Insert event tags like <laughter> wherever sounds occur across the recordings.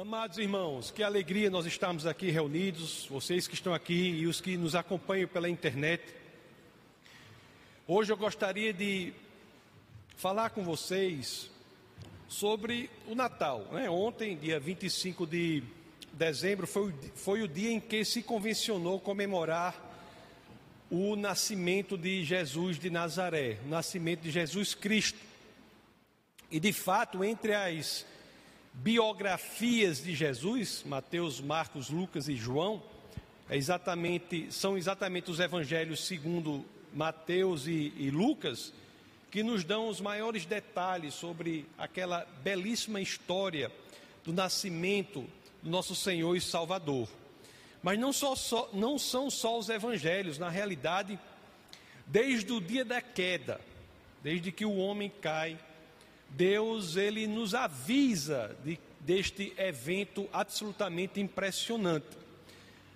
Amados irmãos, que alegria nós estamos aqui reunidos, vocês que estão aqui e os que nos acompanham pela internet. Hoje eu gostaria de falar com vocês sobre o Natal. Né? Ontem, dia 25 de dezembro, foi, foi o dia em que se convencionou comemorar o nascimento de Jesus de Nazaré, o nascimento de Jesus Cristo. E de fato, entre as biografias de Jesus, Mateus, Marcos, Lucas e João, é exatamente, são exatamente os evangelhos segundo Mateus e, e Lucas, que nos dão os maiores detalhes sobre aquela belíssima história do nascimento do nosso Senhor e Salvador. Mas não, só, só, não são só os evangelhos, na realidade, desde o dia da queda, desde que o homem cai, Deus ele nos avisa de, deste evento absolutamente impressionante.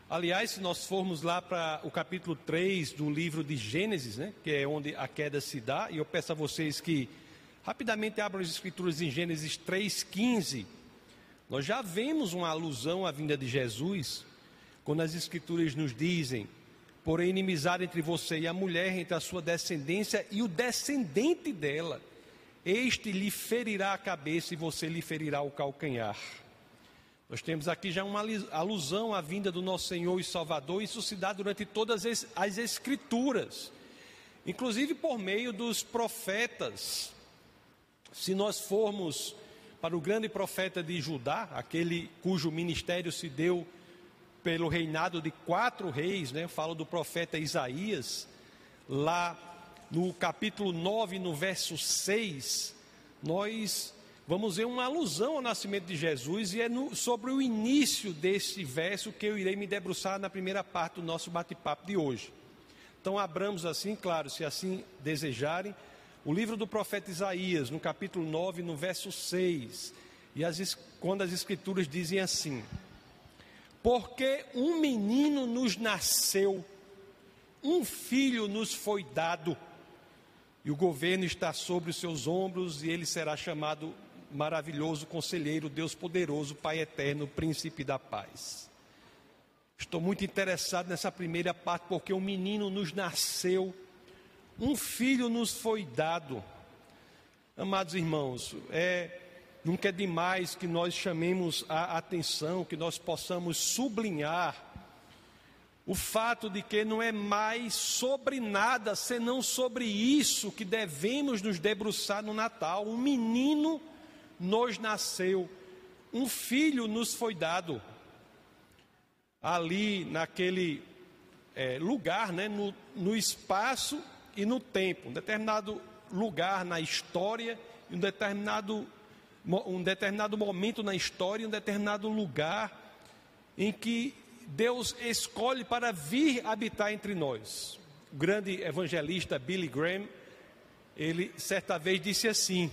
Aliás, se nós formos lá para o capítulo 3 do livro de Gênesis, né, que é onde a queda se dá, e eu peço a vocês que rapidamente abram as escrituras em Gênesis 3:15. Nós já vemos uma alusão à vinda de Jesus, quando as escrituras nos dizem: "Porém inimizade entre você e a mulher, entre a sua descendência e o descendente dela" este lhe ferirá a cabeça e você lhe ferirá o calcanhar. Nós temos aqui já uma alusão à vinda do nosso Senhor e Salvador, isso se dá durante todas as Escrituras, inclusive por meio dos profetas. Se nós formos para o grande profeta de Judá, aquele cujo ministério se deu pelo reinado de quatro reis, né? Eu falo do profeta Isaías, lá no capítulo 9, no verso 6, nós vamos ver uma alusão ao nascimento de Jesus e é no, sobre o início desse verso que eu irei me debruçar na primeira parte do nosso bate-papo de hoje. Então, abramos assim, claro, se assim desejarem, o livro do profeta Isaías, no capítulo 9, no verso 6, e as, quando as escrituras dizem assim: Porque um menino nos nasceu, um filho nos foi dado e o governo está sobre os seus ombros, e ele será chamado maravilhoso conselheiro, Deus poderoso, Pai eterno, príncipe da paz. Estou muito interessado nessa primeira parte, porque um menino nos nasceu, um filho nos foi dado. Amados irmãos, é, nunca é demais que nós chamemos a atenção, que nós possamos sublinhar o fato de que não é mais sobre nada senão sobre isso que devemos nos debruçar no Natal. Um menino nos nasceu, um filho nos foi dado. Ali naquele é, lugar, né, no, no espaço e no tempo, um determinado lugar na história, um determinado, um determinado momento na história, um determinado lugar em que Deus escolhe para vir habitar entre nós. O grande evangelista Billy Graham, ele certa vez disse assim,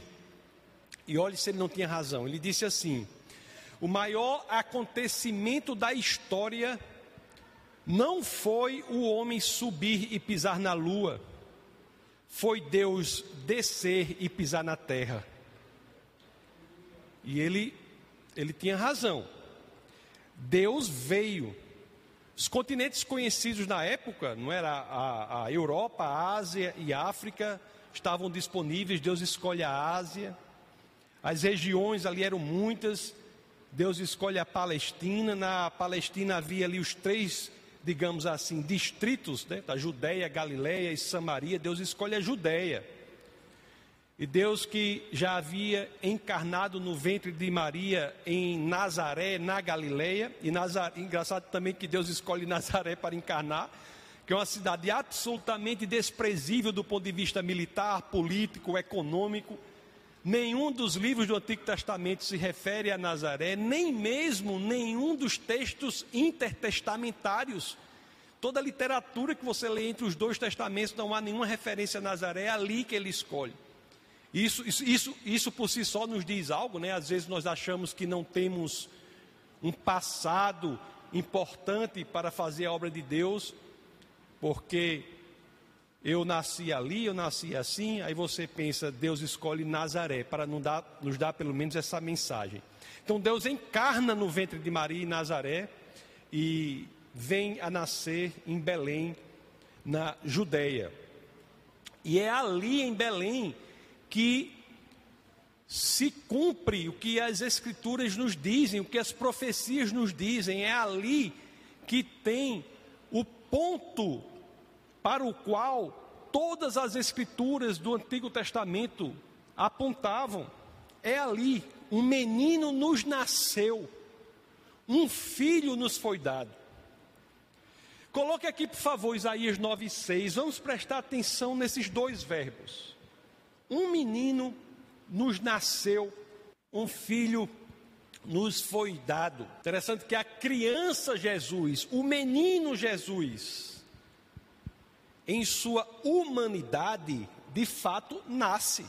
e olhe se ele não tinha razão, ele disse assim: o maior acontecimento da história não foi o homem subir e pisar na lua, foi Deus descer e pisar na terra. E ele, ele tinha razão. Deus veio os continentes conhecidos na época, não era a, a Europa, a Ásia e a África, estavam disponíveis. Deus escolhe a Ásia. As regiões ali eram muitas. Deus escolhe a Palestina. Na Palestina havia ali os três, digamos assim, distritos, né, da Judéia, Galiléia e Samaria. Deus escolhe a Judéia. E Deus que já havia encarnado no ventre de Maria em Nazaré, na Galileia, e Nazaré, engraçado também que Deus escolhe <laughs> Nazaré para encarnar, que é uma cidade absolutamente desprezível do ponto de vista militar, político, econômico. Nenhum dos livros do Antigo Testamento se refere a Nazaré, nem mesmo nenhum dos textos intertestamentários. Toda a literatura que você lê entre os dois testamentos não há nenhuma referência a Nazaré, é ali que ele escolhe. Isso, isso, isso, isso por si só nos diz algo, né? Às vezes nós achamos que não temos um passado importante para fazer a obra de Deus, porque eu nasci ali, eu nasci assim, aí você pensa, Deus escolhe Nazaré para nos dar, nos dar pelo menos essa mensagem. Então Deus encarna no ventre de Maria e Nazaré e vem a nascer em Belém, na Judéia. E é ali em Belém que se cumpre o que as Escrituras nos dizem, o que as profecias nos dizem, é ali que tem o ponto para o qual todas as Escrituras do Antigo Testamento apontavam. É ali, um menino nos nasceu, um filho nos foi dado. Coloque aqui, por favor, Isaías 9,6. Vamos prestar atenção nesses dois verbos. Um menino nos nasceu, um filho nos foi dado. Interessante que a criança Jesus, o menino Jesus, em sua humanidade, de fato nasce.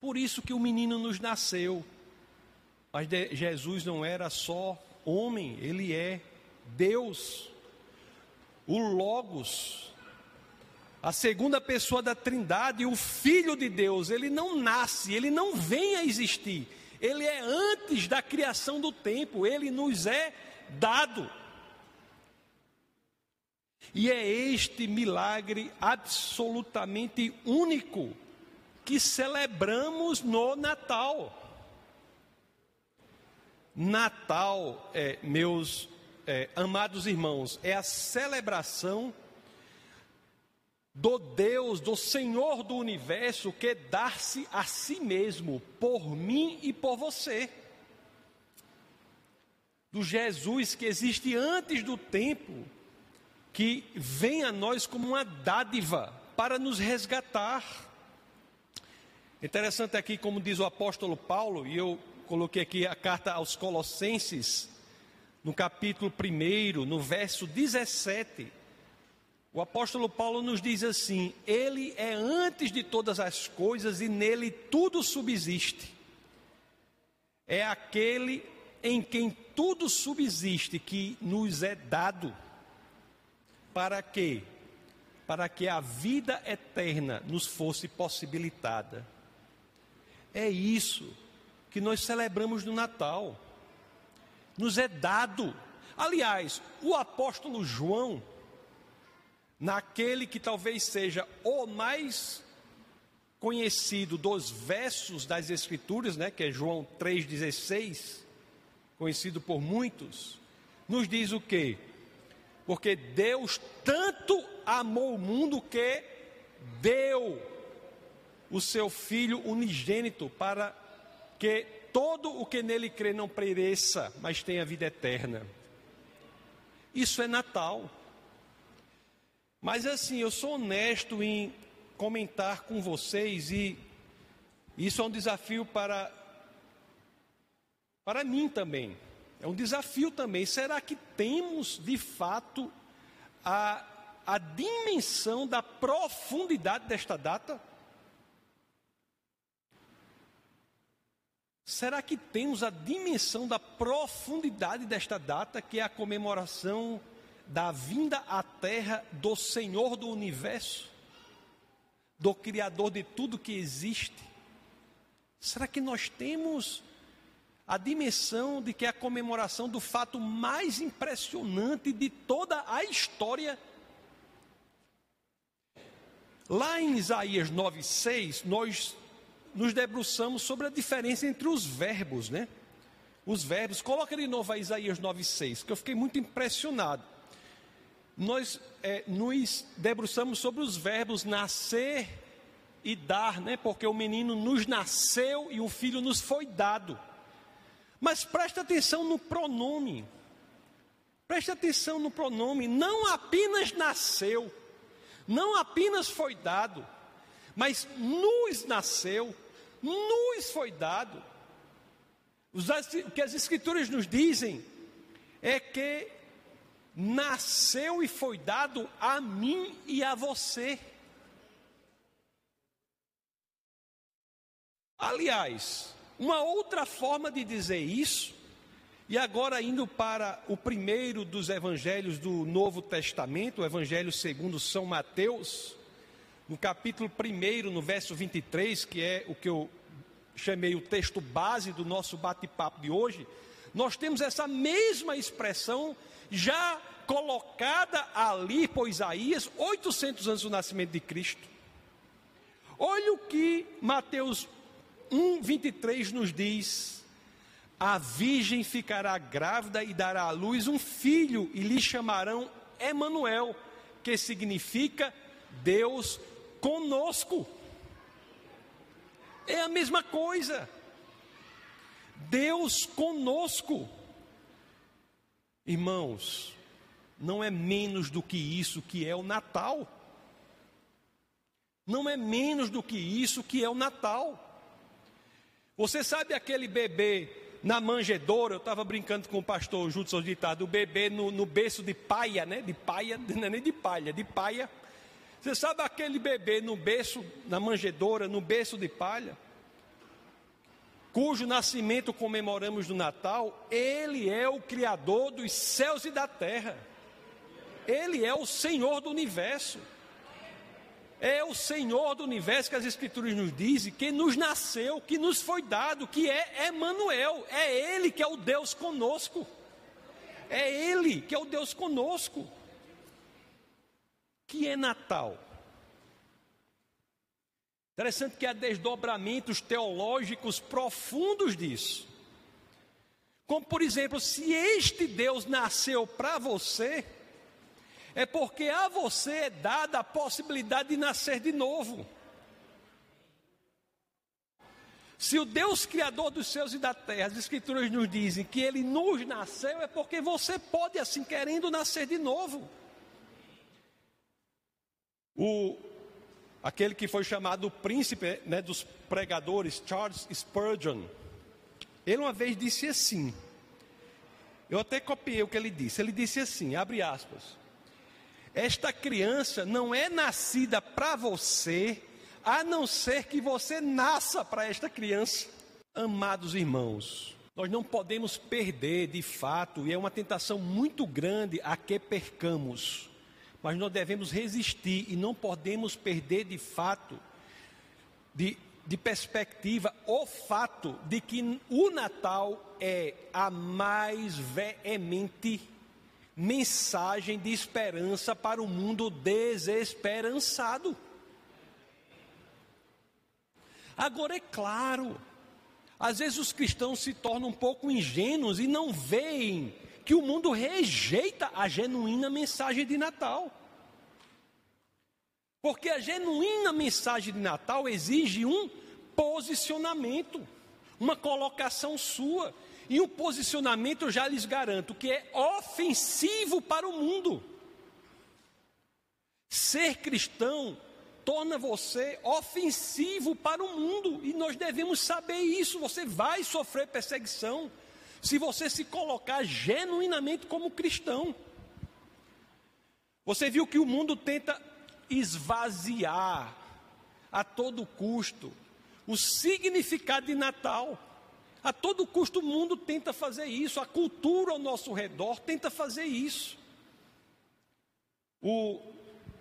Por isso que o menino nos nasceu. Mas Jesus não era só homem, ele é Deus, o Logos, a segunda pessoa da Trindade, o Filho de Deus, ele não nasce, ele não vem a existir, ele é antes da criação do tempo, ele nos é dado. E é este milagre absolutamente único que celebramos no Natal. Natal, é, meus é, amados irmãos, é a celebração do Deus, do Senhor do universo, que dar-se a si mesmo, por mim e por você. Do Jesus que existe antes do tempo, que vem a nós como uma dádiva para nos resgatar. Interessante aqui, como diz o apóstolo Paulo, e eu coloquei aqui a carta aos Colossenses, no capítulo 1, no verso 17, o apóstolo Paulo nos diz assim: Ele é antes de todas as coisas e nele tudo subsiste. É aquele em quem tudo subsiste que nos é dado. Para quê? Para que a vida eterna nos fosse possibilitada. É isso que nós celebramos no Natal nos é dado. Aliás, o apóstolo João, naquele que talvez seja o mais conhecido dos versos das Escrituras, né, que é João 3,16, conhecido por muitos, nos diz o que? Porque Deus tanto amou o mundo que deu o seu Filho unigênito para que todo o que nele crê não pereça, mas tenha vida eterna. Isso é Natal. Mas assim, eu sou honesto em comentar com vocês e isso é um desafio para para mim também. É um desafio também. Será que temos de fato a, a dimensão da profundidade desta data? Será que temos a dimensão da profundidade desta data, que é a comemoração da vinda à terra do Senhor do universo, do Criador de tudo que existe? Será que nós temos a dimensão de que é a comemoração do fato mais impressionante de toda a história? Lá em Isaías 9,6, nós nos debruçamos sobre a diferença entre os verbos, né? Os verbos, coloca de novo a Isaías 9,6, que eu fiquei muito impressionado. Nós é, nos debruçamos sobre os verbos nascer e dar, né? Porque o menino nos nasceu e o filho nos foi dado. Mas preste atenção no pronome. Preste atenção no pronome. Não apenas nasceu, não apenas foi dado, mas nos nasceu, nos foi dado. O que as Escrituras nos dizem é que nasceu e foi dado a mim e a você. Aliás, uma outra forma de dizer isso E agora, indo para o primeiro dos evangelhos do Novo Testamento, o Evangelho segundo São Mateus, no capítulo 1, no verso 23, que é o que eu chamei o texto base do nosso bate-papo de hoje, nós temos essa mesma expressão já colocada ali por Isaías, 800 anos do nascimento de Cristo. Olha o que Mateus 1, 23 nos diz: A virgem ficará grávida e dará à luz um filho, e lhe chamarão Emanuel, que significa Deus conosco. É a mesma coisa. Deus conosco. Irmãos, não é menos do que isso que é o Natal. Não é menos do que isso que é o Natal. Você sabe aquele bebê na manjedoura? Eu estava brincando com o pastor Judson ditado, o bebê no, no berço de paia, né? De paia, <laughs> não é nem de palha, de paia. Você sabe aquele bebê no berço, na manjedoura, no berço de palha? Cujo nascimento comemoramos no Natal, ele é o Criador dos céus e da terra. Ele é o Senhor do universo. É o Senhor do universo que as Escrituras nos dizem, que nos nasceu, que nos foi dado, que é Emmanuel. É Ele que é o Deus conosco. É Ele que é o Deus conosco. Que é Natal? Interessante que há desdobramentos teológicos profundos disso. Como, por exemplo, se este Deus nasceu para você, é porque a você é dada a possibilidade de nascer de novo. Se o Deus Criador dos céus e da terra, as Escrituras nos dizem que Ele nos nasceu, é porque você pode, assim querendo, nascer de novo. O, aquele que foi chamado príncipe né, dos pregadores, Charles Spurgeon, ele uma vez disse assim, eu até copiei o que ele disse, ele disse assim, abre aspas, esta criança não é nascida para você, a não ser que você nasça para esta criança. Amados irmãos, nós não podemos perder de fato, e é uma tentação muito grande a que percamos, mas nós devemos resistir e não podemos perder de fato, de, de perspectiva, o fato de que o Natal é a mais veemente mensagem de esperança para o mundo desesperançado. Agora é claro, às vezes os cristãos se tornam um pouco ingênuos e não veem que o mundo rejeita a genuína mensagem de Natal. Porque a genuína mensagem de Natal exige um posicionamento, uma colocação sua. E o posicionamento, eu já lhes garanto, que é ofensivo para o mundo. Ser cristão torna você ofensivo para o mundo, e nós devemos saber isso. Você vai sofrer perseguição se você se colocar genuinamente como cristão. Você viu que o mundo tenta esvaziar a todo custo o significado de Natal. A todo custo o mundo tenta fazer isso, a cultura ao nosso redor tenta fazer isso. O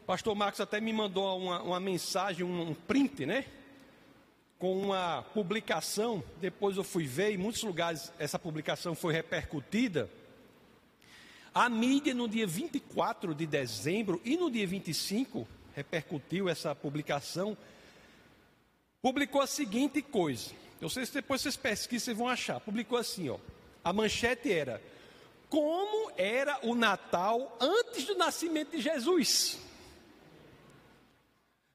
pastor Marcos até me mandou uma, uma mensagem, um, um print, né? Com uma publicação, depois eu fui ver, em muitos lugares essa publicação foi repercutida. A mídia no dia 24 de dezembro e no dia 25 repercutiu essa publicação, publicou a seguinte coisa. Eu sei se depois vocês pesquisam, vocês vão achar. Publicou assim, ó. A manchete era: Como era o Natal antes do nascimento de Jesus?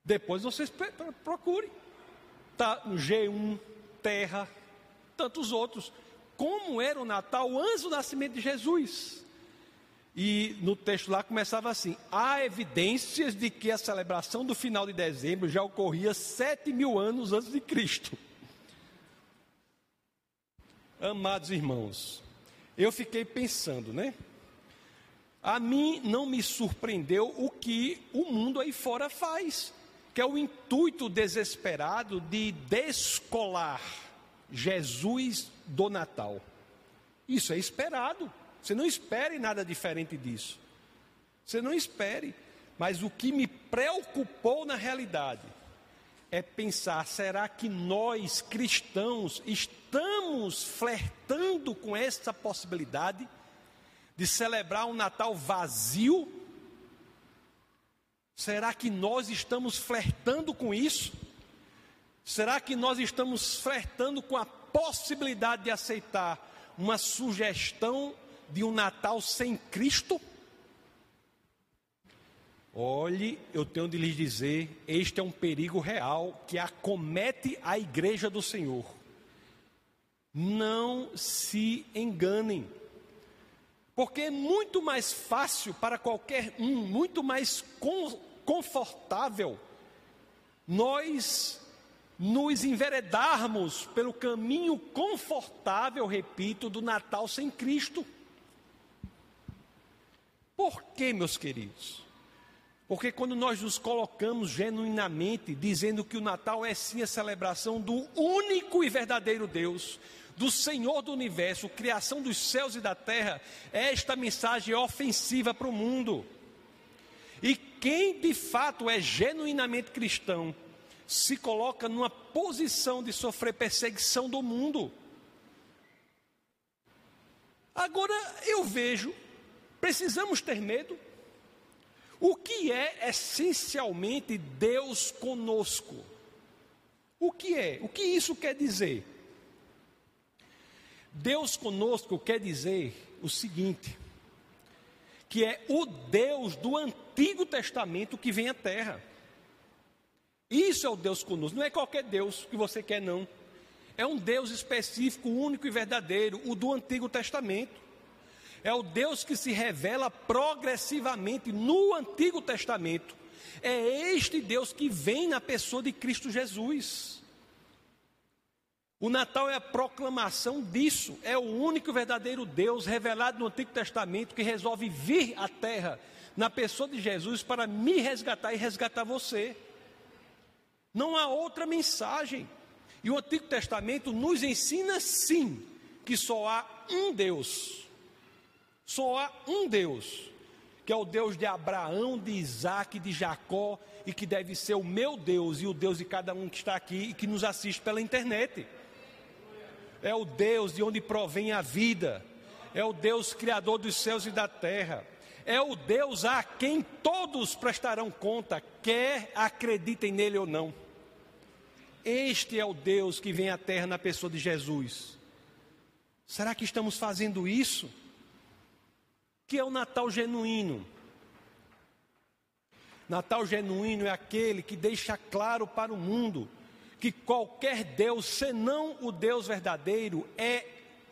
Depois vocês procurem. Tá no G1, Terra, tantos outros. Como era o Natal antes do nascimento de Jesus? E no texto lá começava assim: há evidências de que a celebração do final de dezembro já ocorria sete mil anos antes de Cristo. Amados irmãos, eu fiquei pensando, né? A mim não me surpreendeu o que o mundo aí fora faz, que é o intuito desesperado de descolar Jesus do Natal. Isso é esperado. Você não espere nada diferente disso. Você não espere. Mas o que me preocupou na realidade é pensar: será que nós cristãos estamos flertando com essa possibilidade de celebrar um Natal vazio? Será que nós estamos flertando com isso? Será que nós estamos flertando com a possibilidade de aceitar uma sugestão de um Natal sem Cristo? Olhe, eu tenho de lhes dizer: este é um perigo real que acomete a igreja do Senhor. Não se enganem, porque é muito mais fácil para qualquer um, muito mais confortável, nós nos enveredarmos pelo caminho confortável, repito, do Natal sem Cristo. Por quê, meus queridos? Porque quando nós nos colocamos genuinamente dizendo que o Natal é sim a celebração do único e verdadeiro Deus, do Senhor do universo, criação dos céus e da terra, esta mensagem é ofensiva para o mundo. E quem de fato é genuinamente cristão, se coloca numa posição de sofrer perseguição do mundo. Agora eu vejo, precisamos ter medo. O que é essencialmente Deus conosco? O que é? O que isso quer dizer? Deus conosco quer dizer o seguinte: que é o Deus do Antigo Testamento que vem à Terra. Isso é o Deus conosco, não é qualquer Deus que você quer, não. É um Deus específico, único e verdadeiro, o do Antigo Testamento. É o Deus que se revela progressivamente no Antigo Testamento. É este Deus que vem na pessoa de Cristo Jesus. O Natal é a proclamação disso. É o único verdadeiro Deus revelado no Antigo Testamento que resolve vir à terra na pessoa de Jesus para me resgatar e resgatar você. Não há outra mensagem. E o Antigo Testamento nos ensina sim que só há um Deus. Só há um Deus, que é o Deus de Abraão, de Isaac, de Jacó, e que deve ser o meu Deus e o Deus de cada um que está aqui e que nos assiste pela internet. É o Deus de onde provém a vida, é o Deus criador dos céus e da terra, é o Deus a quem todos prestarão conta, quer acreditem nele ou não. Este é o Deus que vem à terra na pessoa de Jesus. Será que estamos fazendo isso? que é o Natal genuíno? Natal genuíno é aquele que deixa claro para o mundo que qualquer Deus, senão o Deus verdadeiro, é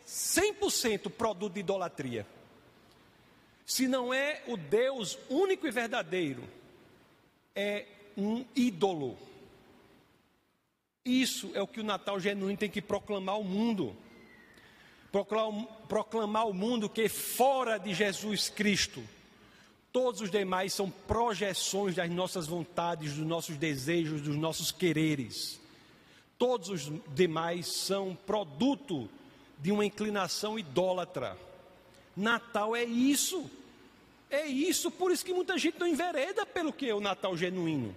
100% produto de idolatria. Se não é o Deus único e verdadeiro, é um ídolo. Isso é o que o Natal genuíno tem que proclamar ao mundo proclamar ao mundo que fora de Jesus Cristo, todos os demais são projeções das nossas vontades, dos nossos desejos, dos nossos quereres. Todos os demais são produto de uma inclinação idólatra. Natal é isso. É isso, por isso que muita gente não envereda pelo que é o Natal genuíno.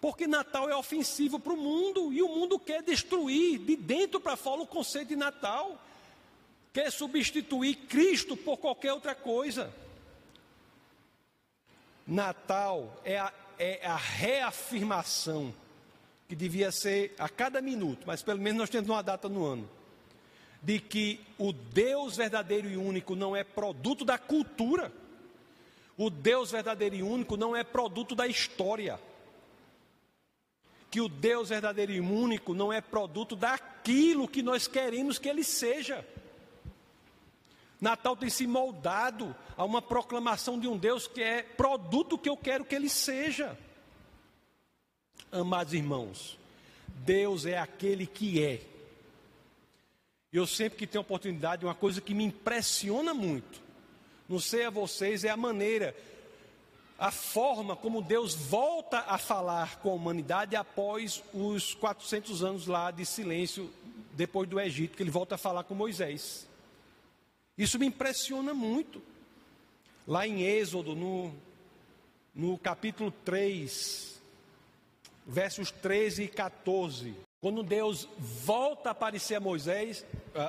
Porque Natal é ofensivo para o mundo e o mundo quer destruir de dentro para fora o conceito de Natal. Quer substituir Cristo por qualquer outra coisa. Natal é a, é a reafirmação que devia ser a cada minuto, mas pelo menos nós temos uma data no ano, de que o Deus verdadeiro e único não é produto da cultura, o Deus verdadeiro e único não é produto da história que o Deus verdadeiro e único não é produto daquilo que nós queremos que ele seja. Natal tem se moldado a uma proclamação de um Deus que é produto que eu quero que ele seja. Amados irmãos, Deus é aquele que é. Eu sempre que tenho oportunidade, uma coisa que me impressiona muito, não sei a vocês, é a maneira a forma como Deus volta a falar com a humanidade após os 400 anos lá de silêncio depois do Egito, que ele volta a falar com Moisés. Isso me impressiona muito. Lá em Êxodo, no, no capítulo 3, versos 13 e 14, quando Deus volta a aparecer a Moisés,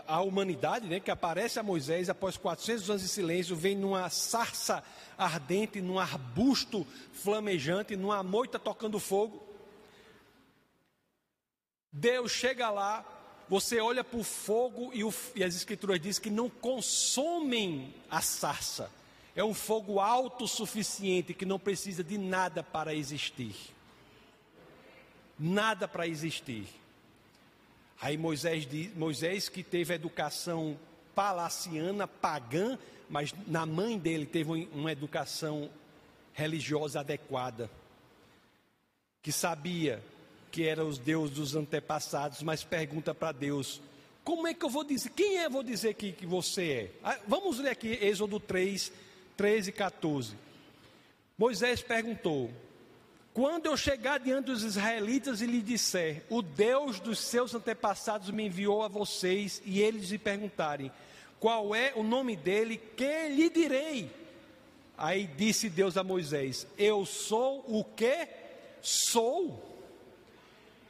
a, humanidade, né, que aparece a Moisés após 400 anos de silêncio, vem numa sarça ardente, num arbusto flamejante, numa moita tocando fogo. Deus chega lá, você olha para o fogo e, o, e as escrituras dizem que não consomem a sarça. É um fogo autossuficiente que não precisa de nada para existir. Nada para existir. Aí Moisés, Moisés que teve educação palaciana, pagã, mas na mãe dele teve uma educação religiosa adequada, que sabia que eram os deuses dos antepassados, mas pergunta para Deus: como é que eu vou dizer? Quem é eu vou dizer que, que você é? Ah, vamos ler aqui Êxodo 3, 13 e 14. Moisés perguntou: Quando eu chegar diante dos israelitas e lhe disser, o Deus dos seus antepassados me enviou a vocês, e eles lhe perguntarem, qual é o nome dele, que lhe direi? Aí disse Deus a Moisés: Eu sou o que sou.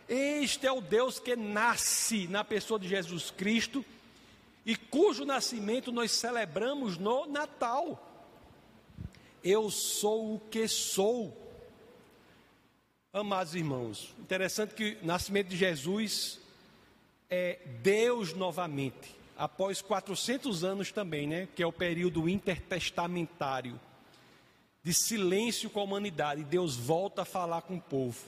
Este é o Deus que nasce na pessoa de Jesus Cristo e cujo nascimento nós celebramos no Natal. Eu sou o que sou. Amados irmãos, interessante que o nascimento de Jesus é Deus novamente, após 400 anos também, né, que é o período intertestamentário de silêncio com a humanidade, Deus volta a falar com o povo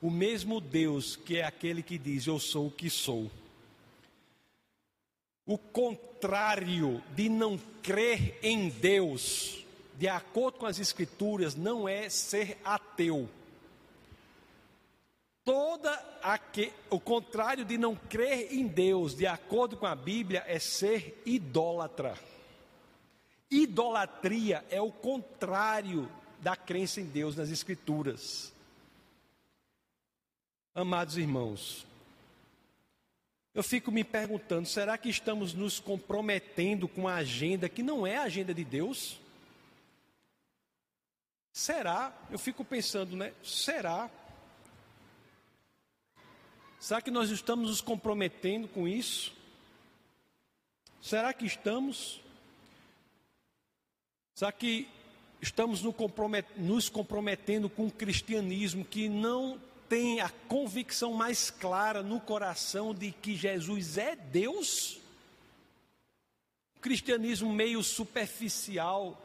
o mesmo Deus que é aquele que diz: Eu sou o que sou. O contrário de não crer em Deus, de acordo com as Escrituras, não é ser ateu. Toda aque, o contrário de não crer em Deus, de acordo com a Bíblia, é ser idólatra. Idolatria é o contrário da crença em Deus nas Escrituras. Amados irmãos, eu fico me perguntando: será que estamos nos comprometendo com a agenda que não é a agenda de Deus? Será? Eu fico pensando, né? Será? Será que nós estamos nos comprometendo com isso? Será que estamos? Será que estamos nos comprometendo com um cristianismo que não tem a convicção mais clara no coração de que Jesus é Deus? cristianismo meio superficial,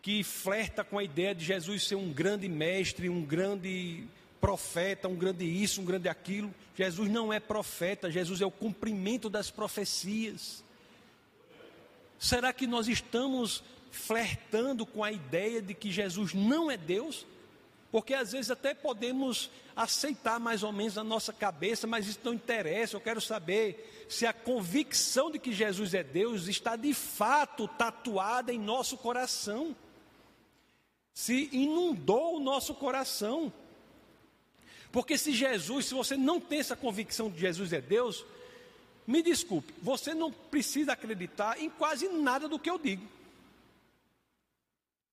que flerta com a ideia de Jesus ser um grande mestre, um grande profeta, um grande isso, um grande aquilo. Jesus não é profeta, Jesus é o cumprimento das profecias. Será que nós estamos flertando com a ideia de que Jesus não é Deus? Porque às vezes até podemos aceitar mais ou menos na nossa cabeça, mas isso não interessa. Eu quero saber se a convicção de que Jesus é Deus está de fato tatuada em nosso coração. Se inundou o nosso coração. Porque se Jesus, se você não tem essa convicção de Jesus é Deus, me desculpe, você não precisa acreditar em quase nada do que eu digo.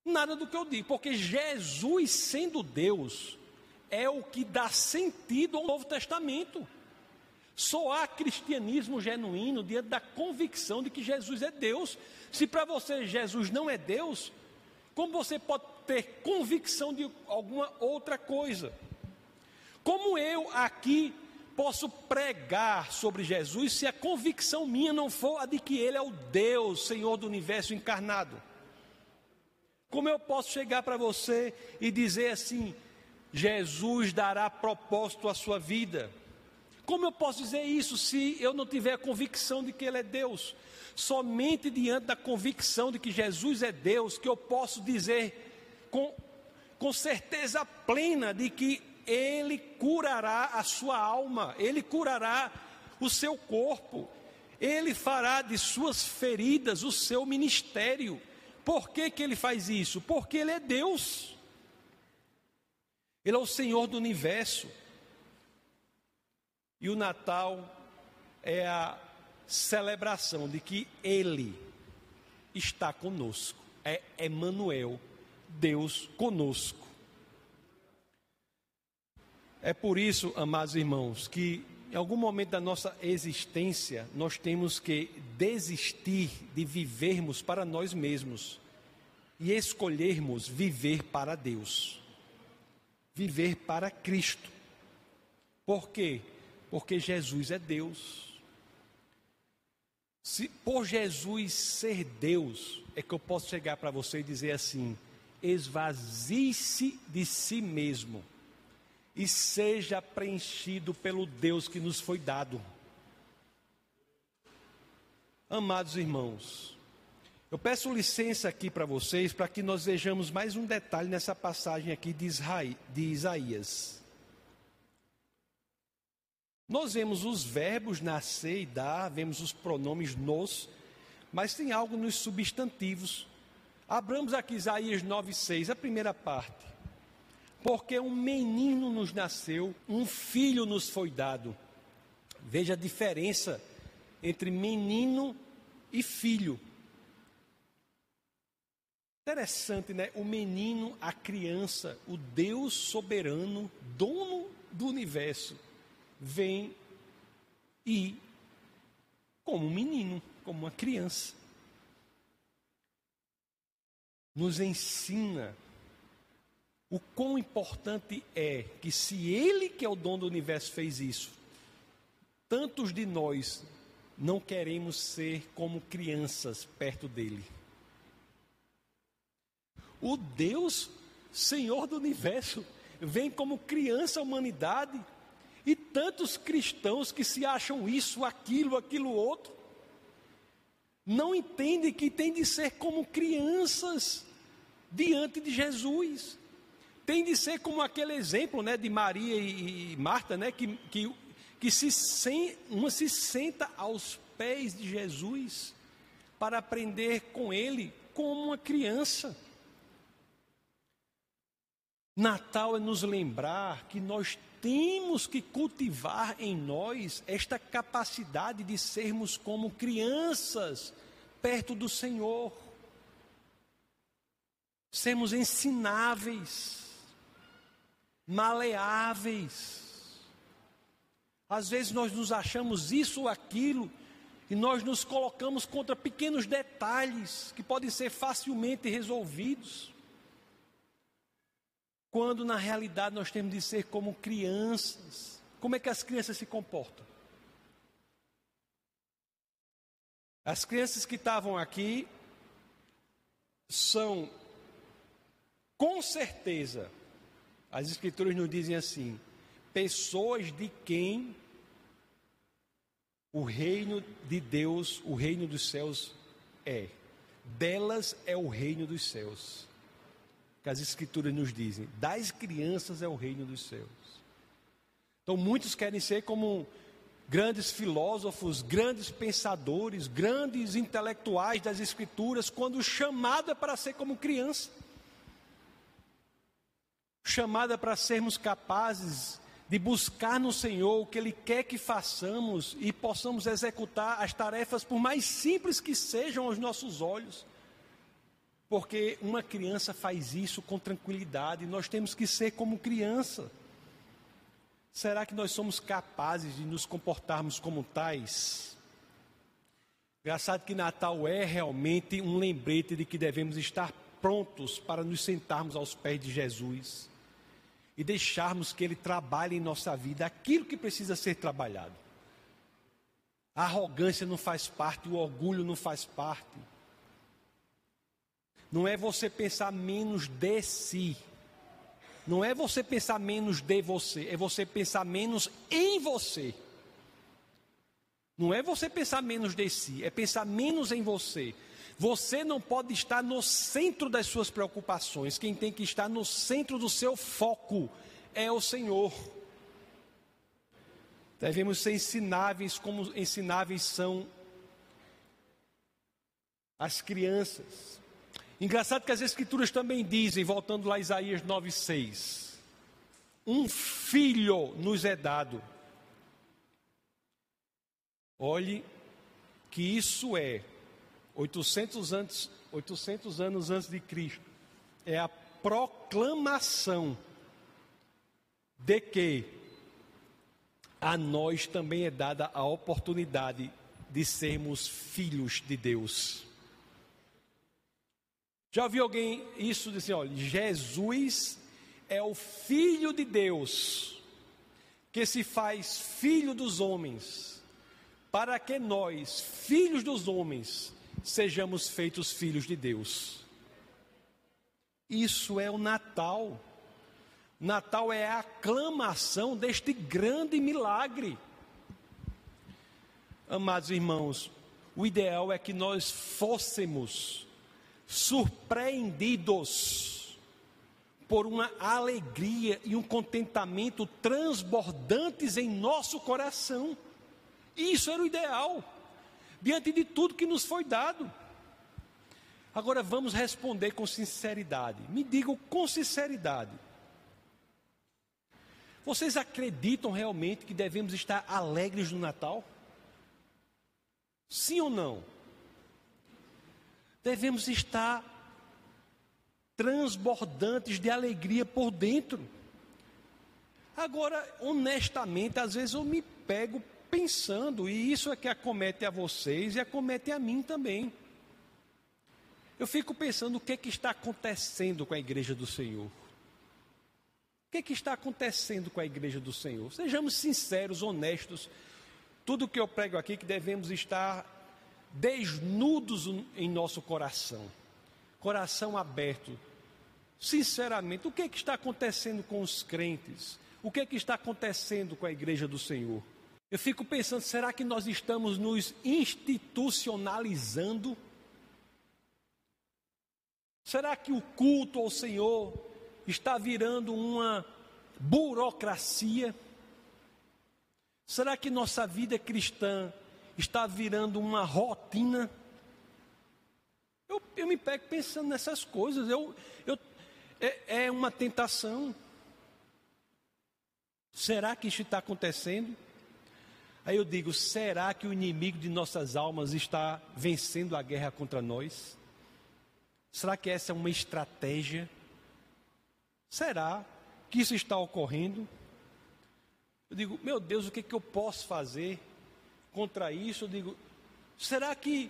Nada do que eu digo, porque Jesus, sendo Deus, é o que dá sentido ao Novo Testamento. Só há cristianismo genuíno diante da convicção de que Jesus é Deus. Se para você Jesus não é Deus, como você pode ter convicção de alguma outra coisa? Como eu aqui posso pregar sobre Jesus se a convicção minha não for a de que Ele é o Deus, Senhor do universo encarnado? Como eu posso chegar para você e dizer assim: Jesus dará propósito à sua vida? Como eu posso dizer isso se eu não tiver a convicção de que Ele é Deus? Somente diante da convicção de que Jesus é Deus, que eu posso dizer com, com certeza plena de que Ele curará a sua alma, Ele curará o seu corpo, Ele fará de suas feridas o seu ministério. Por que, que ele faz isso? Porque ele é Deus. Ele é o Senhor do universo. E o Natal é a celebração de que Ele está conosco. É Emmanuel, Deus conosco. É por isso, amados irmãos, que em algum momento da nossa existência nós temos que desistir de vivermos para nós mesmos e escolhermos viver para Deus, viver para Cristo. Por quê? Porque Jesus é Deus. Se por Jesus ser Deus, é que eu posso chegar para você e dizer assim: esvazie-se de si mesmo e seja preenchido pelo Deus que nos foi dado. Amados irmãos, eu peço licença aqui para vocês para que nós vejamos mais um detalhe nessa passagem aqui de, Isaías. Nós vemos os verbos nascer e dar, vemos os pronomes nos, mas tem algo nos substantivos. Abramos aqui Isaías 9,6, a primeira parte. Porque um menino nos nasceu, um filho nos foi dado. Veja a diferença entre menino e filho. Interessante, né? O menino, a criança, o Deus soberano, dono do universo vem e, como um menino, como uma criança, nos ensina o quão importante é que, se Ele, que é o dono do universo, fez isso, tantos de nós não queremos ser como crianças perto dele. O Deus, Senhor do universo, vem como criança à humanidade e tantos cristãos que se acham isso, aquilo, aquilo outro, não entendem que tem de ser como crianças diante de Jesus. Tem de ser como aquele exemplo né, de Maria e, Marta, né, que, que, que se sen, uma se senta aos pés de Jesus para aprender com ele como uma criança. Natal é nos lembrar que nós temos que cultivar em nós esta capacidade de sermos como crianças perto do Senhor, sermos ensináveis, maleáveis. Às vezes nós nos achamos isso ou aquilo e nós nos colocamos contra pequenos detalhes que podem ser facilmente resolvidos quando na realidade nós temos de ser como crianças. Como é que as crianças se comportam? As crianças que estavam aqui são, com certeza, as Escrituras nos dizem assim: pessoas de quem o reino de Deus, o reino dos céus é. Delas é o reino dos céus que as Escrituras nos dizem: das crianças é o reino dos céus. Então, muitos querem ser como grandes filósofos, grandes pensadores, grandes intelectuais das Escrituras, quando chamado é para ser como criança. Chamada para sermos capazes de buscar no Senhor o que Ele quer que façamos e possamos executar as tarefas, por mais simples que sejam aos nossos olhos. Porque uma criança faz isso com tranquilidade, nós temos que ser como criança. Será que nós somos capazes de nos comportarmos como tais? Engraçado que Natal é realmente um lembrete de que devemos estar prontos para nos sentarmos aos pés de Jesus e deixarmos que Ele trabalhe em nossa vida aquilo que precisa ser trabalhado. A arrogância não faz parte, o orgulho não faz parte. Não é você pensar menos de si. Não é você pensar menos de você, é você pensar menos em você. Não é você pensar menos de si, é pensar menos em você. Você não pode estar no centro das suas preocupações. Quem tem que estar no centro do seu foco é o Senhor. Devemos ser ensináveis como ensináveis são as crianças. Engraçado que as Escrituras também dizem, voltando lá a Isaías 9,6: Um filho nos é dado. Olhe que isso é 800 anos, 800 anos antes de Cristo, é a proclamação de que a nós também é dada a oportunidade de sermos filhos de Deus. Já ouviu alguém isso dizer, olha, Jesus é o filho de Deus, que se faz filho dos homens, para que nós, filhos dos homens, sejamos feitos filhos de Deus. Isso é o Natal. Natal é a aclamação deste grande milagre. Amados irmãos, o ideal é que nós fôssemos surpreendidos por uma alegria e um contentamento transbordantes em nosso coração. Isso era o ideal, diante de tudo que nos foi dado. Agora vamos responder com sinceridade. Me digam com sinceridade. Vocês acreditam realmente que devemos estar alegres no Natal? Sim ou não? Devemos estar transbordantes de alegria por dentro. Agora, honestamente, às vezes eu me pego pensando, e isso é que acomete a vocês e acomete a mim também. Eu fico pensando o que é que está acontecendo com a igreja do Senhor. O que é que está acontecendo com a igreja do Senhor? Sejamos sinceros, honestos. Tudo que eu prego aqui que devemos estar desnudos em nosso coração. Coração aberto. Sinceramente, o que é que está acontecendo com os crentes? O que é que está acontecendo com a igreja do Senhor? Eu fico pensando, será que nós estamos nos institucionalizando? Será que o culto ao Senhor está virando uma burocracia? Será que nossa vida cristã está virando uma rotina? Eu, eu me pego pensando nessas coisas. Eu, eu, é, é uma tentação. Será que isso está acontecendo? Aí eu digo: será que o inimigo de nossas almas está vencendo a guerra contra nós? Será que essa é uma estratégia? Será que isso está ocorrendo? Eu digo, meu Deus, o que, é que eu posso fazer contra isso? Eu digo, será que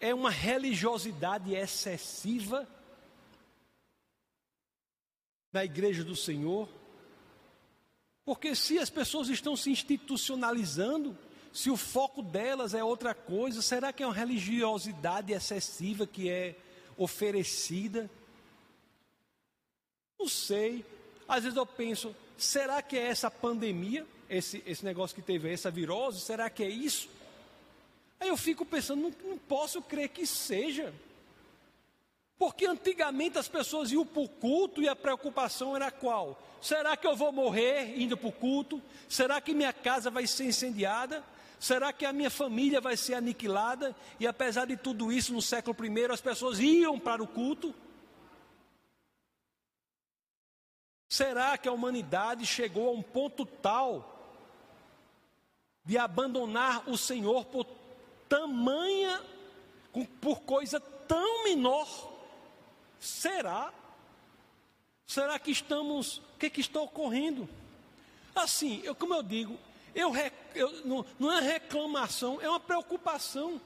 é uma religiosidade excessiva na igreja do Senhor? Porque se as pessoas estão se institucionalizando, se o foco delas é outra coisa, será que é uma religiosidade excessiva que é oferecida. Não sei. Às vezes eu penso, será que é essa pandemia, esse, esse negócio que teve, essa virose, será que é isso? Aí eu fico pensando, não, não posso crer que seja. Porque antigamente as pessoas iam para o culto e a preocupação era qual? Será que eu vou morrer indo para o culto? Será que minha casa vai ser incendiada? Será que a minha família vai ser aniquilada? E apesar de tudo isso, no século I, as pessoas iam para o culto? Será que a humanidade chegou a um ponto tal de abandonar o Senhor por tamanha, por coisa tão menor? Será? Será que estamos, o que, é que está ocorrendo? Assim, eu, como eu digo, eu, eu não, não é reclamação, é uma preocupação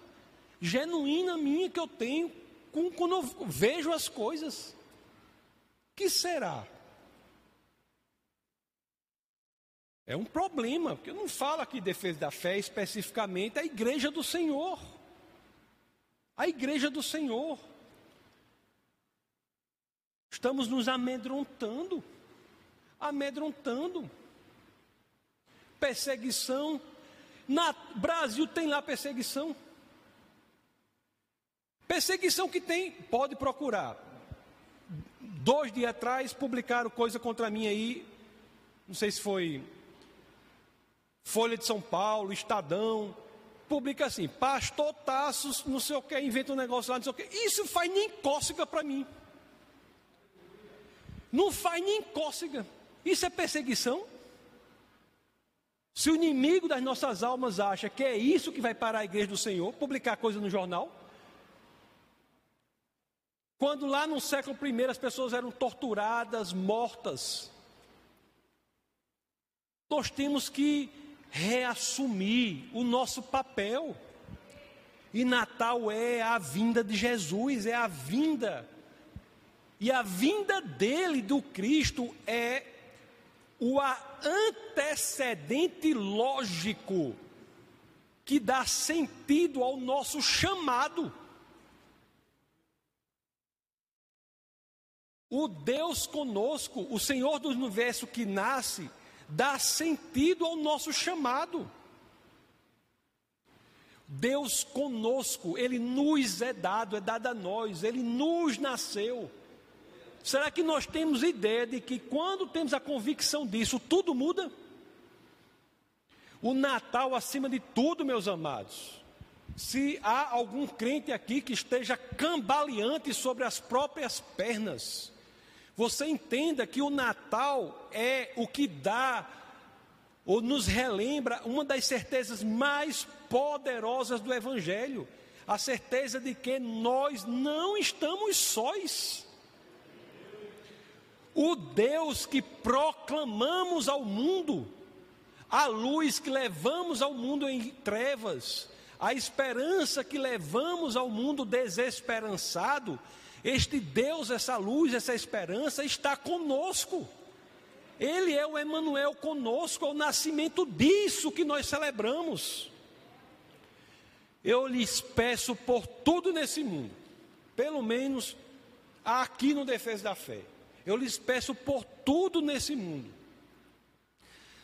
genuína minha que eu tenho com, quando eu vejo as coisas. Que será? É um problema, porque eu não falo aqui de defesa da fé especificamente, a igreja do Senhor. A igreja do Senhor. Estamos nos amedrontando, amedrontando perseguição. Na Brasil tem lá perseguição. Perseguição que tem, pode procurar. Dois dias atrás publicaram coisa contra mim aí, não sei se foi Folha de São Paulo, Estadão, publica assim, pastor Tassos, não sei o que, inventa um negócio lá, não sei o que. Isso faz nem cócega para mim. Não faz nem cócega. Isso é perseguição? Se o inimigo das nossas almas acha que é isso que vai parar a igreja do Senhor, publicar coisa no jornal, Quando lá no século I as pessoas eram torturadas, mortas, nós temos que reassumir o nosso papel. E Natal é a vinda de Jesus, é a vinda. E a vinda dele, do Cristo, é o antecedente lógico que dá sentido ao nosso chamado. O Deus conosco, o Senhor do universo que nasce, dá sentido ao nosso chamado. Deus conosco, Ele nos é dado, é dado a nós, Ele nos nasceu. Será que nós temos ideia de que quando temos a convicção disso, tudo muda? O Natal, acima de tudo, meus amados, se há algum crente aqui que esteja cambaleante sobre as próprias pernas, você entenda que o Natal é o que dá ou nos relembra uma das certezas mais poderosas do Evangelho, a certeza de que nós não estamos sós. O Deus que proclamamos ao mundo, a luz que levamos ao mundo em trevas, a esperança que levamos ao mundo desesperançado, este Deus, essa luz, essa esperança está conosco. Ele é o Emanuel conosco, é o nascimento disso que nós celebramos. Eu lhes peço por tudo nesse mundo, pelo menos aqui no Defesa da Fé. Eu lhes peço por tudo nesse mundo.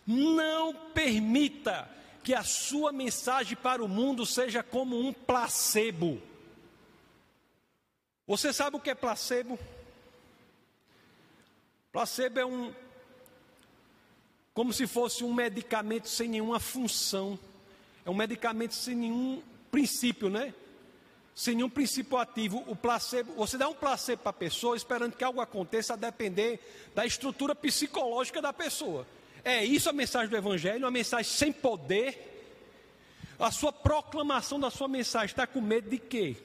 Não permita que a sua mensagem para o mundo seja como um placebo. Você sabe o que é placebo? Placebo é um como se fosse um medicamento sem nenhuma função. É um medicamento sem nenhum princípio, né? Sem nenhum princípio ativo. O placebo, você dá um placebo para a pessoa esperando que algo aconteça a depender da estrutura psicológica da pessoa. É isso a mensagem do Evangelho, uma mensagem sem poder. A sua proclamação da sua mensagem está com medo de quê?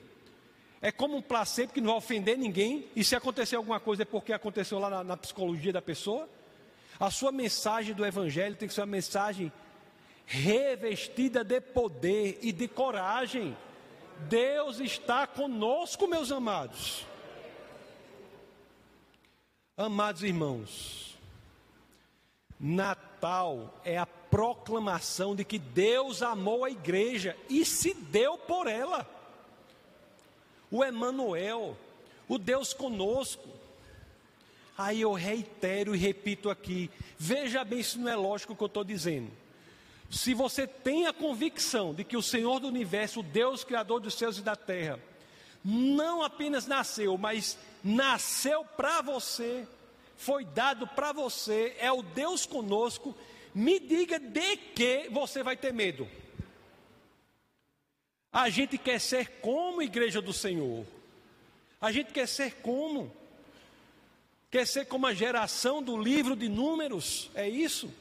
É como um placebo que não vai ofender ninguém, e se acontecer alguma coisa é porque aconteceu lá na, na psicologia da pessoa. A sua mensagem do Evangelho tem que ser uma mensagem revestida de poder e de coragem. Deus está conosco, meus amados. Amados irmãos, Natal é a proclamação de que Deus amou a igreja e se deu por ela. O Emanuel, o Deus conosco, Aí eu reitero e repito aqui: veja bem se não é lógico o que eu estou dizendo. Se você tem a convicção de que o Senhor do universo, o Deus Criador dos céus e da terra, não apenas nasceu, mas nasceu para você, foi dado para você, é o Deus conosco, me diga de que você vai ter medo. A gente quer ser como igreja do Senhor. A gente quer ser como? Quer ser como a geração do livro de Números? É isso?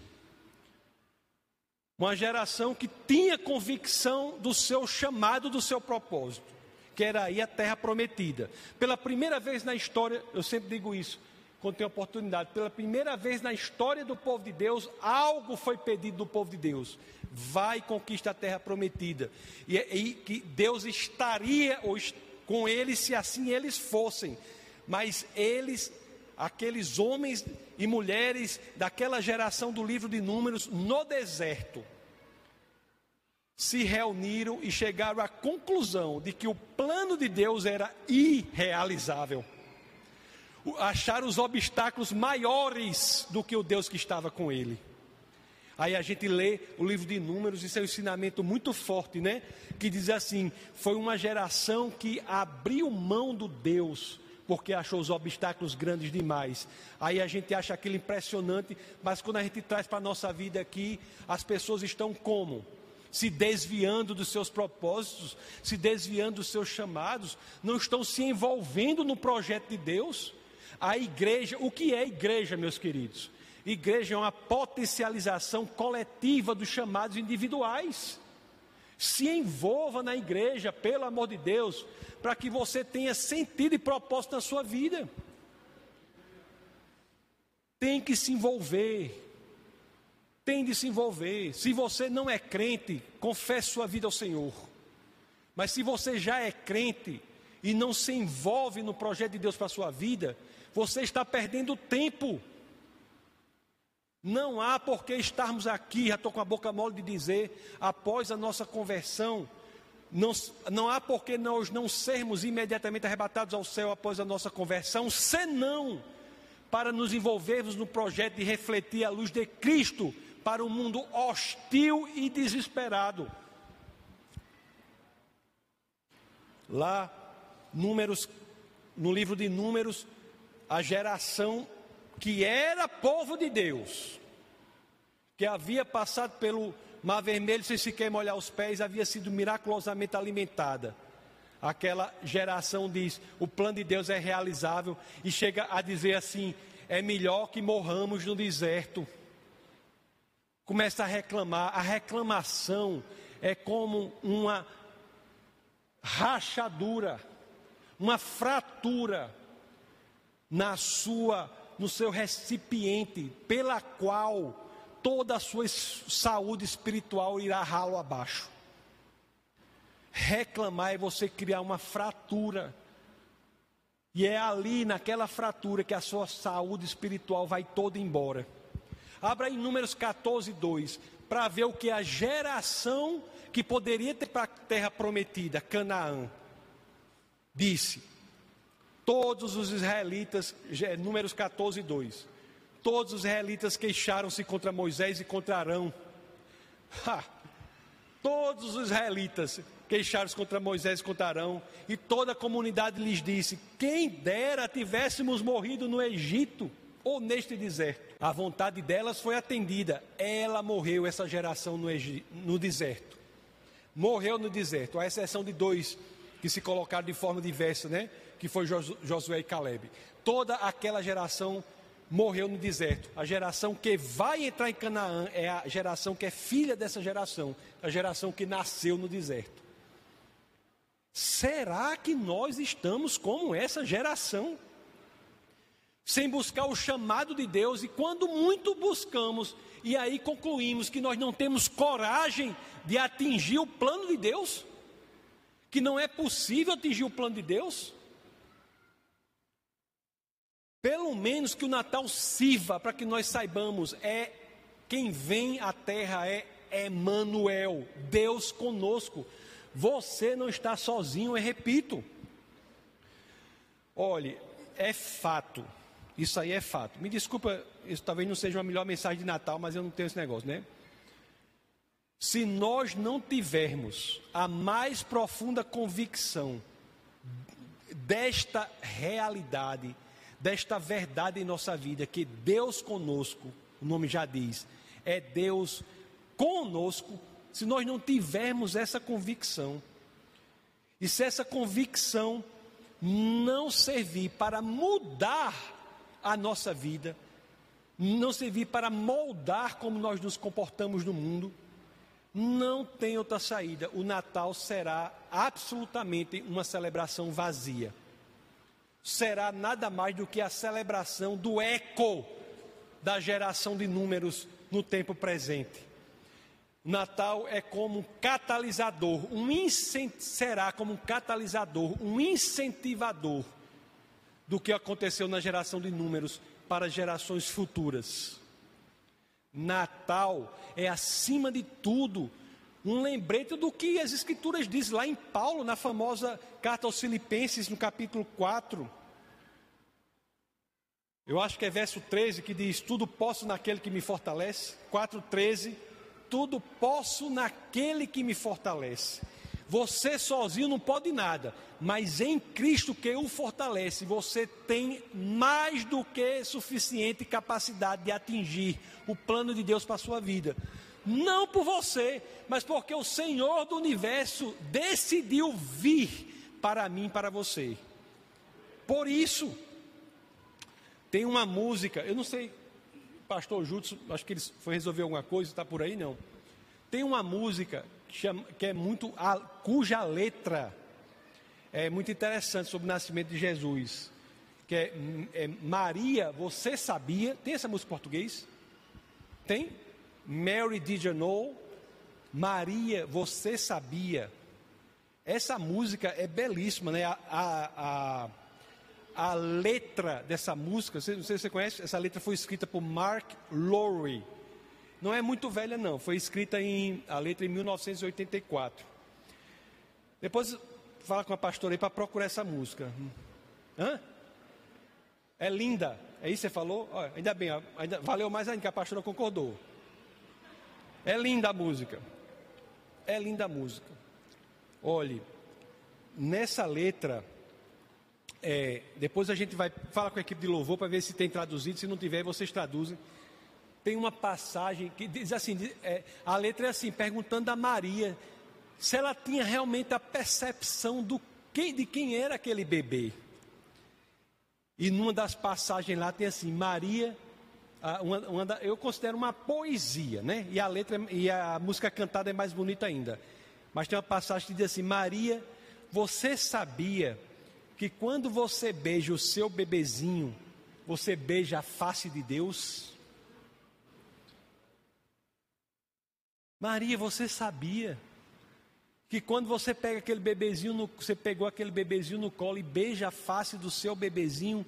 Uma geração que tinha convicção do seu chamado, do seu propósito, que era aí a terra prometida. Pela primeira vez na história, eu sempre digo isso, quando tenho oportunidade, pela primeira vez na história do povo de Deus, algo foi pedido do povo de Deus. Vai conquista a terra prometida. E, e que Deus estaria com eles se assim eles fossem. Mas eles aqueles homens e mulheres daquela geração do livro de Números no deserto se reuniram e chegaram à conclusão de que o plano de Deus era irrealizável. Acharam os obstáculos maiores do que o Deus que estava com ele. Aí a gente lê o livro de Números, isso é um ensinamento muito forte, né? Que diz assim: foi uma geração que abriu mão do Deus porque achou os obstáculos grandes demais. Aí a gente acha aquilo impressionante, mas quando a gente traz para a nossa vida aqui, as pessoas estão como? Se desviando dos seus propósitos, se desviando dos seus chamados, não estão se envolvendo no projeto de Deus. A igreja, o que é igreja, meus queridos? Igreja é uma potencialização coletiva dos chamados individuais. Se envolva na igreja, pelo amor de Deus, para que você tenha sentido e propósito na sua vida. Tem que se envolver. Tem de se envolver. Se você não é crente, confesse sua vida ao Senhor. Mas se você já é crente e não se envolve no projeto de Deus para a sua vida, você está perdendo tempo. Não há por que estarmos aqui, já estou com a boca mole de dizer, após a nossa conversão, não, não há por que nós não sermos imediatamente arrebatados ao céu após a nossa conversão, senão para nos envolvermos no projeto de refletir a luz de Cristo para um mundo hostil e desesperado. Lá, números, no livro de Números, a geração que era povo de Deus, que havia passado pelo Mar Vermelho sem sequer molhar os pés, havia sido miraculosamente alimentada. Aquela geração diz: o plano de Deus é realizável, e chega a dizer assim: é melhor que morramos no deserto. Começa a reclamar, a reclamação é como uma rachadura, uma fratura na sua no seu recipiente, pela qual toda a sua saúde espiritual irá ralo abaixo. Reclamar é você criar uma fratura. E é ali, naquela fratura, que a sua saúde espiritual vai toda embora. Abra em Números 14, 2, para ver o que a geração que poderia ter para a terra prometida, Canaã, disse. Todos os israelitas, Números 14, 2. Todos os israelitas queixaram-se contra Moisés e contra Arão. Ha! Todos os israelitas queixaram-se contra Moisés e contra Arão, e toda a comunidade lhes disse: Quem dera tivéssemos morrido no Egito ou neste deserto. A vontade delas foi atendida. Ela morreu, essa geração no, Egito, no deserto. Morreu no deserto, à exceção de dois que se colocaram de forma diversa, né? Que foi Josué e Caleb. Toda aquela geração morreu no deserto. A geração que vai entrar em Canaã é a geração que é filha dessa geração, a geração que nasceu no deserto. Será que nós estamos como essa geração? Sem buscar o chamado de Deus, e quando muito buscamos, e aí concluímos que nós não temos coragem de atingir o plano de Deus? Que não é possível atingir o plano de Deus? Pelo menos que o Natal sirva para que nós saibamos, é quem vem à terra é Emmanuel, Deus conosco. Você não está sozinho, eu repito. Olhe, é fato. Isso aí é fato. Me desculpa, isso talvez não seja uma melhor mensagem de Natal, mas eu não tenho esse negócio, né? Se nós não tivermos a mais profunda convicção desta realidade, desta verdade em nossa vida, que Deus conosco, o nome já diz, é Deus conosco, se nós não tivermos essa convicção, e se essa convicção não servir para mudar a nossa vida, não servir para moldar como nós nos comportamos no mundo, não tem outra saída. O Natal será absolutamente uma celebração vazia será nada mais do que a celebração do eco da geração de números no tempo presente. Natal é como um catalisador, um será como um catalisador, um incentivador do que aconteceu na geração de números para gerações futuras. Natal é acima de tudo um lembrete do que as escrituras dizem lá em Paulo, na famosa carta aos Filipenses, no capítulo 4. Eu acho que é verso 13 que diz: Tudo posso naquele que me fortalece. 4,13: Tudo posso naquele que me fortalece. Você sozinho não pode nada, mas em Cristo que o fortalece, você tem mais do que suficiente capacidade de atingir o plano de Deus para a sua vida. Não por você, mas porque o Senhor do universo decidiu vir para mim, para você. Por isso, tem uma música, eu não sei, pastor Jutsu, acho que ele foi resolver alguma coisa, está por aí não. Tem uma música que é muito, cuja letra é muito interessante sobre o nascimento de Jesus. Que é, é Maria, você sabia? Tem essa música em português? Tem? Mary did you know? Maria, você sabia? Essa música é belíssima, né? A, a, a, a letra dessa música, não sei se você conhece, essa letra foi escrita por Mark Lowry. Não é muito velha, não. Foi escrita em a letra em 1984. Depois fala com a pastora aí para procurar essa música. Hã? É linda. É isso que você falou? Olha, ainda bem, ainda, valeu mais ainda que a pastora concordou. É linda a música. É linda a música. Olhe, nessa letra, é, depois a gente vai falar com a equipe de louvor para ver se tem traduzido. Se não tiver, vocês traduzem tem uma passagem que diz assim: é, a letra é assim, perguntando a Maria se ela tinha realmente a percepção do que, de quem era aquele bebê. E numa das passagens lá tem assim: Maria, uma, uma da, eu considero uma poesia, né? E a letra e a música cantada é mais bonita ainda. Mas tem uma passagem que diz assim: Maria, você sabia que quando você beija o seu bebezinho, você beija a face de Deus? Maria, você sabia que quando você pega aquele bebezinho, no, você pegou aquele bebezinho no colo e beija a face do seu bebezinho,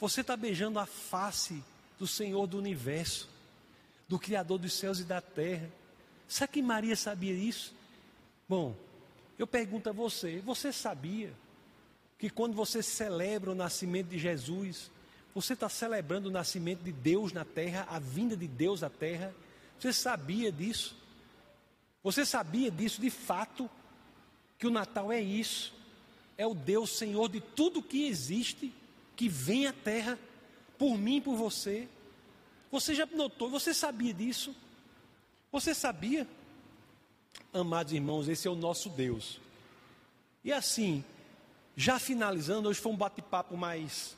você está beijando a face do Senhor do universo, do Criador dos céus e da terra. Será que Maria sabia isso? Bom, eu pergunto a você: você sabia que quando você celebra o nascimento de Jesus, você está celebrando o nascimento de Deus na terra, a vinda de Deus à terra? Você sabia disso? Você sabia disso de fato? Que o Natal é isso. É o Deus Senhor de tudo que existe, que vem à terra por mim por você. Você já notou, você sabia disso? Você sabia? Amados irmãos, esse é o nosso Deus. E assim, já finalizando, hoje foi um bate-papo mais.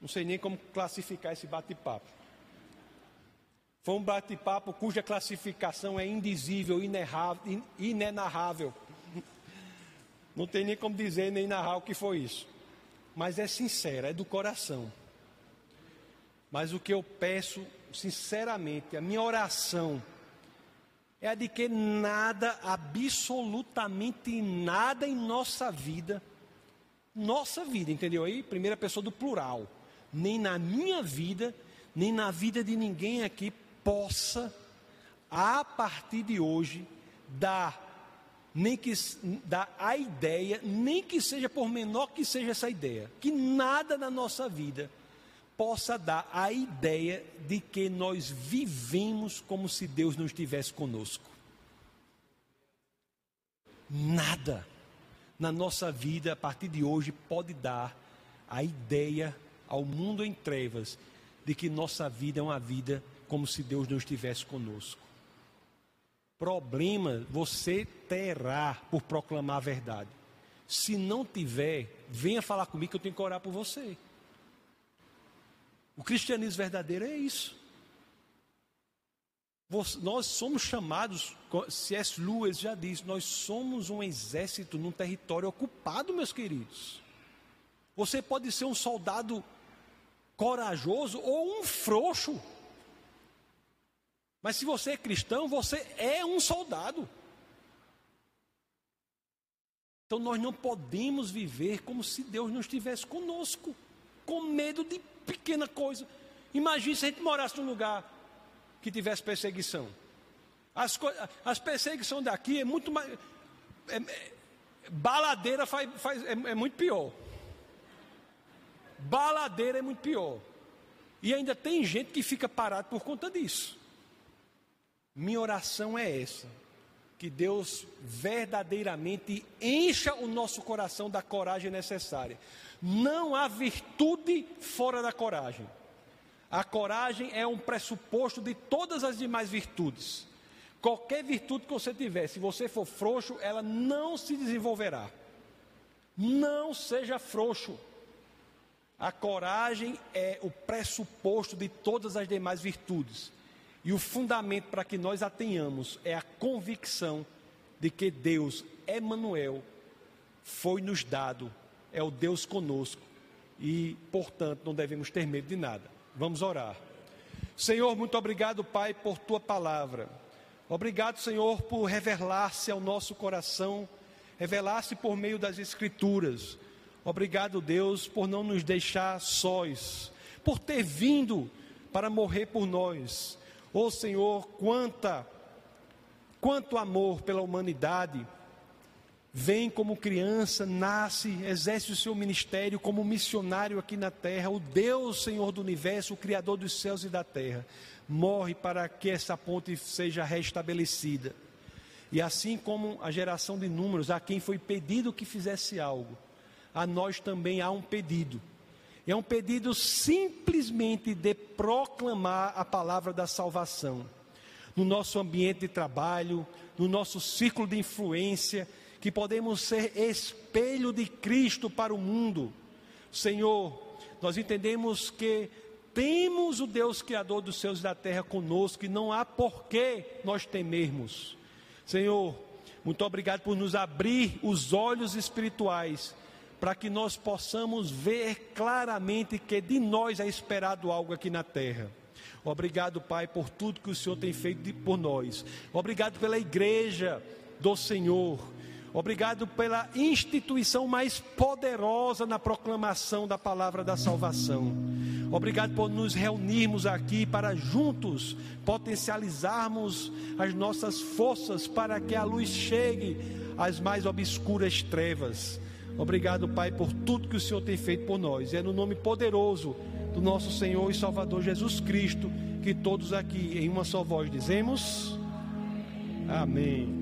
Não sei nem como classificar esse bate-papo. Foi um bate-papo cuja classificação é indizível, inenarrável. <laughs> Não tem nem como dizer nem narrar o que foi isso. Mas é sincera, é do coração. Mas o que eu peço, sinceramente, a minha oração é a de que nada, absolutamente nada em nossa vida, nossa vida, entendeu aí? Primeira pessoa do plural, nem na minha vida, nem na vida de ninguém aqui possa, a partir de hoje, dar nem que dar a ideia, nem que seja por menor que seja essa ideia, que nada na nossa vida possa dar a ideia de que nós vivemos como se Deus não estivesse conosco. Nada na nossa vida a partir de hoje pode dar a ideia ao mundo em trevas de que nossa vida é uma vida como se Deus não estivesse conosco. Problema você terá por proclamar a verdade. Se não tiver, venha falar comigo que eu tenho que orar por você. O cristianismo verdadeiro é isso. Nós somos chamados, C.S. Lewis já disse, nós somos um exército num território ocupado, meus queridos. Você pode ser um soldado corajoso ou um frouxo. Mas se você é cristão, você é um soldado. Então nós não podemos viver como se Deus não estivesse conosco, com medo de pequena coisa. Imagine se a gente morasse num lugar que tivesse perseguição. As, as perseguições daqui é muito mais. É, é, baladeira faz, faz, é, é muito pior. Baladeira é muito pior. E ainda tem gente que fica parado por conta disso. Minha oração é essa: que Deus verdadeiramente encha o nosso coração da coragem necessária. Não há virtude fora da coragem. A coragem é um pressuposto de todas as demais virtudes. Qualquer virtude que você tiver, se você for frouxo, ela não se desenvolverá. Não seja frouxo. A coragem é o pressuposto de todas as demais virtudes. E o fundamento para que nós a tenhamos é a convicção de que Deus, Emanuel, foi nos dado, é o Deus conosco. E, portanto, não devemos ter medo de nada. Vamos orar. Senhor, muito obrigado, Pai, por tua palavra. Obrigado, Senhor, por revelar-se ao nosso coração, revelar-se por meio das Escrituras. Obrigado, Deus, por não nos deixar sós, por ter vindo para morrer por nós. Oh Senhor, quanta, quanto amor pela humanidade. Vem como criança, nasce, exerce o seu ministério como missionário aqui na terra. O Deus, Senhor do universo, o Criador dos céus e da terra morre para que essa ponte seja restabelecida. E assim como a geração de números, a quem foi pedido que fizesse algo, a nós também há um pedido. É um pedido simplesmente de proclamar a palavra da salvação. No nosso ambiente de trabalho, no nosso círculo de influência, que podemos ser espelho de Cristo para o mundo. Senhor, nós entendemos que temos o Deus Criador dos céus e da terra conosco e não há porquê nós temermos. Senhor, muito obrigado por nos abrir os olhos espirituais para que nós possamos ver claramente que de nós é esperado algo aqui na terra. Obrigado, Pai, por tudo que o Senhor tem feito por nós. Obrigado pela igreja do Senhor. Obrigado pela instituição mais poderosa na proclamação da palavra da salvação. Obrigado por nos reunirmos aqui para juntos potencializarmos as nossas forças para que a luz chegue às mais obscuras trevas. Obrigado, Pai, por tudo que o Senhor tem feito por nós. É no nome poderoso do nosso Senhor e Salvador Jesus Cristo que todos aqui, em uma só voz, dizemos: Amém.